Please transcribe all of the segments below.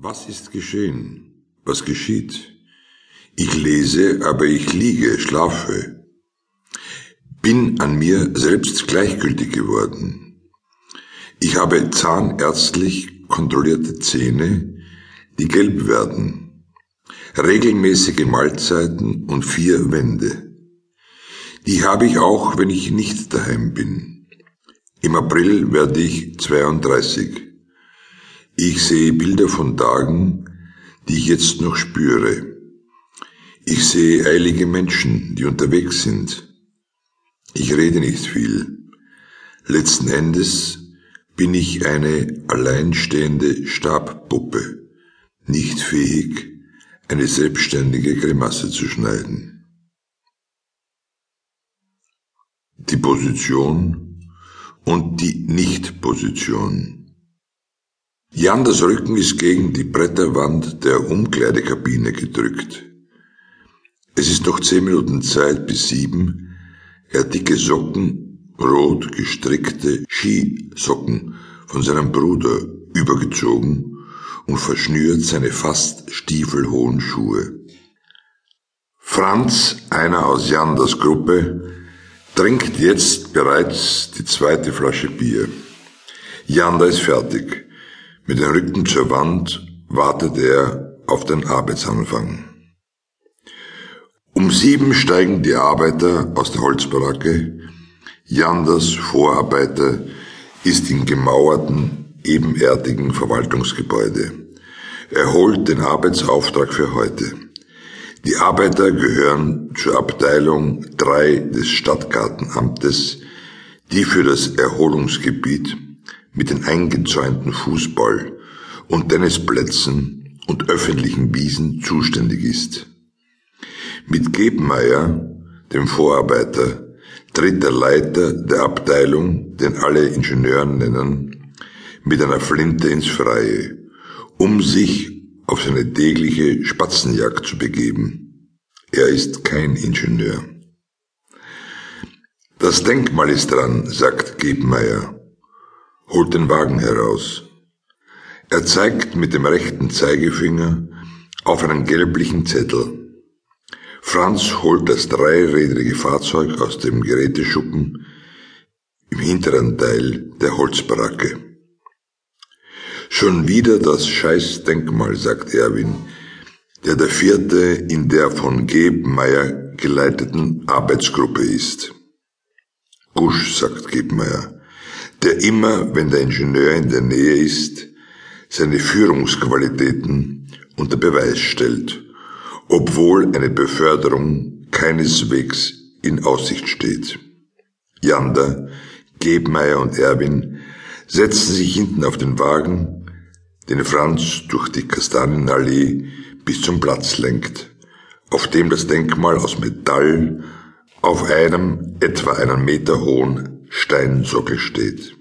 Was ist geschehen? Was geschieht? Ich lese, aber ich liege, schlafe. Bin an mir selbst gleichgültig geworden. Ich habe zahnärztlich kontrollierte Zähne, die gelb werden, regelmäßige Mahlzeiten und vier Wände. Die habe ich auch, wenn ich nicht daheim bin. Im April werde ich 32. Ich sehe Bilder von Tagen, die ich jetzt noch spüre. Ich sehe eilige Menschen, die unterwegs sind. Ich rede nicht viel. Letzten Endes bin ich eine alleinstehende Stabpuppe, nicht fähig, eine selbstständige Grimasse zu schneiden. Die Position und die Nicht-Position. Janders Rücken ist gegen die Bretterwand der Umkleidekabine gedrückt. Es ist noch zehn Minuten Zeit bis sieben. Er hat dicke Socken, rot gestrickte Skisocken von seinem Bruder übergezogen und verschnürt seine fast stiefelhohen Schuhe. Franz, einer aus Janders Gruppe, trinkt jetzt bereits die zweite Flasche Bier. Janda ist fertig. Mit dem Rücken zur Wand wartet er auf den Arbeitsanfang. Um sieben steigen die Arbeiter aus der Holzbaracke. Janders Vorarbeiter ist im gemauerten, ebenerdigen Verwaltungsgebäude. Er holt den Arbeitsauftrag für heute. Die Arbeiter gehören zur Abteilung 3 des Stadtgartenamtes, die für das Erholungsgebiet mit den eingezäunten Fußball- und Tennisplätzen und öffentlichen Wiesen zuständig ist. Mit Gebmeier, dem Vorarbeiter, tritt der Leiter der Abteilung, den alle Ingenieuren nennen, mit einer Flinte ins Freie, um sich auf seine tägliche Spatzenjagd zu begeben. Er ist kein Ingenieur. Das Denkmal ist dran, sagt Gebmeier holt den Wagen heraus. Er zeigt mit dem rechten Zeigefinger auf einen gelblichen Zettel. Franz holt das dreirädrige Fahrzeug aus dem Geräteschuppen im hinteren Teil der Holzbaracke. Schon wieder das Scheißdenkmal, sagt Erwin, der der vierte in der von Gebmeier geleiteten Arbeitsgruppe ist. Gusch, sagt Gebmeier, der immer, wenn der Ingenieur in der Nähe ist, seine Führungsqualitäten unter Beweis stellt, obwohl eine Beförderung keineswegs in Aussicht steht. Janda, Gebmeier und Erwin setzen sich hinten auf den Wagen, den Franz durch die Kastanienallee bis zum Platz lenkt, auf dem das Denkmal aus Metall auf einem etwa einen Meter hohen Steinsockel steht.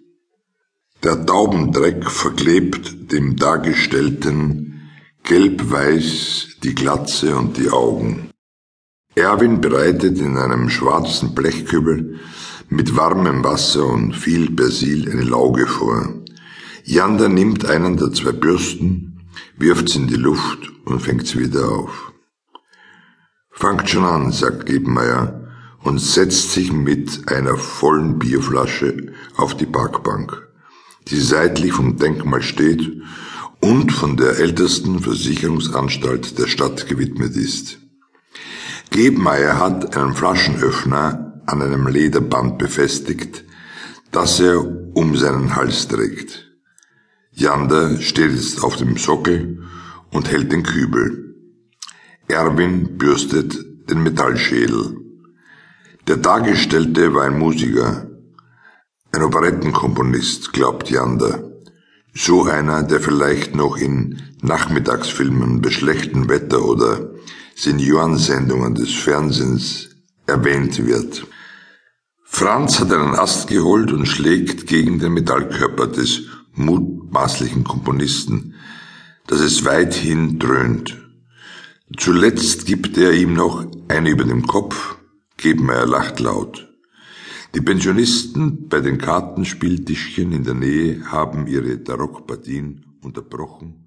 Der Taubendreck verklebt dem Dargestellten gelb-weiß die Glatze und die Augen. Erwin bereitet in einem schwarzen Blechkübel mit warmem Wasser und viel Persil eine Lauge vor. Janda nimmt einen der zwei Bürsten, wirft sie in die Luft und fängt sie wieder auf. Fangt schon an, sagt Gebenmeier und setzt sich mit einer vollen Bierflasche auf die Parkbank, die seitlich vom Denkmal steht und von der ältesten Versicherungsanstalt der Stadt gewidmet ist. Gebmeier hat einen Flaschenöffner an einem Lederband befestigt, das er um seinen Hals trägt. Jander steht jetzt auf dem Sockel und hält den Kübel. Erwin bürstet den Metallschädel. Der Dargestellte war ein Musiker, ein Operettenkomponist, glaubt Janda. So einer, der vielleicht noch in Nachmittagsfilmen bei schlechtem Wetter oder Seniorensendungen des Fernsehens erwähnt wird. Franz hat einen Ast geholt und schlägt gegen den Metallkörper des mutmaßlichen Komponisten, dass es weithin dröhnt. Zuletzt gibt er ihm noch eine über dem Kopf Gebenmeier lacht laut. Die Pensionisten bei den Kartenspieltischchen in der Nähe haben ihre Tarockpartien unterbrochen